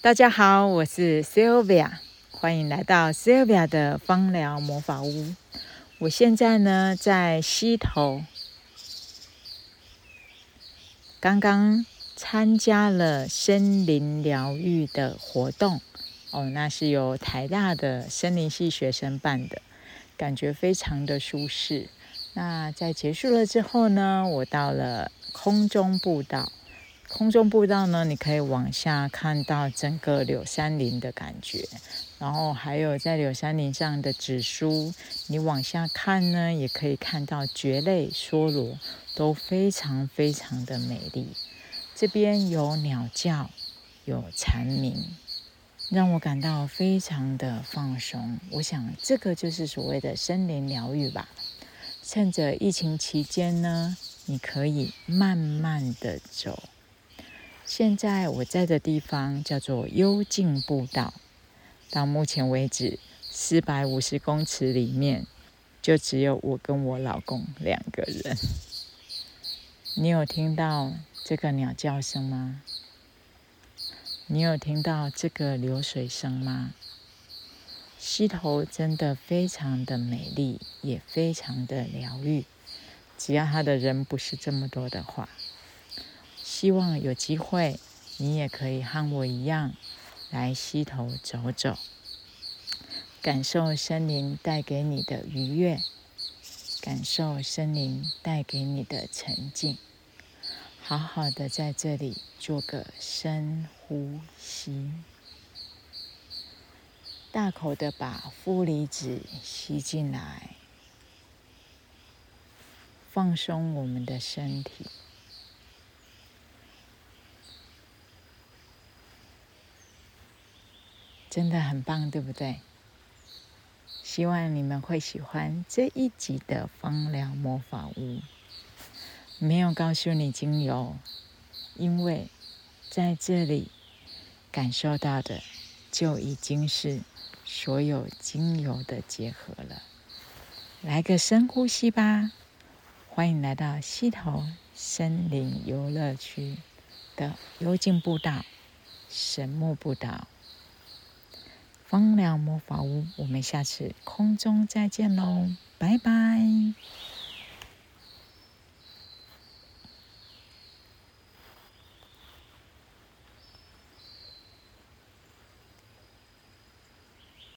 大家好，我是 Sylvia，欢迎来到 Sylvia 的芳疗魔法屋。我现在呢在溪头，刚刚参加了森林疗愈的活动哦，那是由台大的森林系学生办的，感觉非常的舒适。那在结束了之后呢，我到了空中步道。空中步道呢，你可以往下看到整个柳山林的感觉，然后还有在柳山林上的紫苏，你往下看呢，也可以看到蕨类、梭罗，都非常非常的美丽。这边有鸟叫，有蝉鸣，让我感到非常的放松。我想这个就是所谓的森林疗愈吧。趁着疫情期间呢，你可以慢慢的走。现在我在的地方叫做幽静步道，到目前为止，四百五十公尺里面就只有我跟我老公两个人。你有听到这个鸟叫声吗？你有听到这个流水声吗？溪头真的非常的美丽，也非常的疗愈。只要他的人不是这么多的话。希望有机会，你也可以和我一样来溪头走走，感受森林带给你的愉悦，感受森林带给你的沉静，好好的在这里做个深呼吸，大口的把负离子吸进来，放松我们的身体。真的很棒，对不对？希望你们会喜欢这一集的芳疗魔法屋。没有告诉你精油，因为在这里感受到的就已经是所有精油的结合了。来个深呼吸吧！欢迎来到溪头森林游乐区的幽静步道、神木步道。风凉魔法屋，我们下次空中再见喽，拜拜。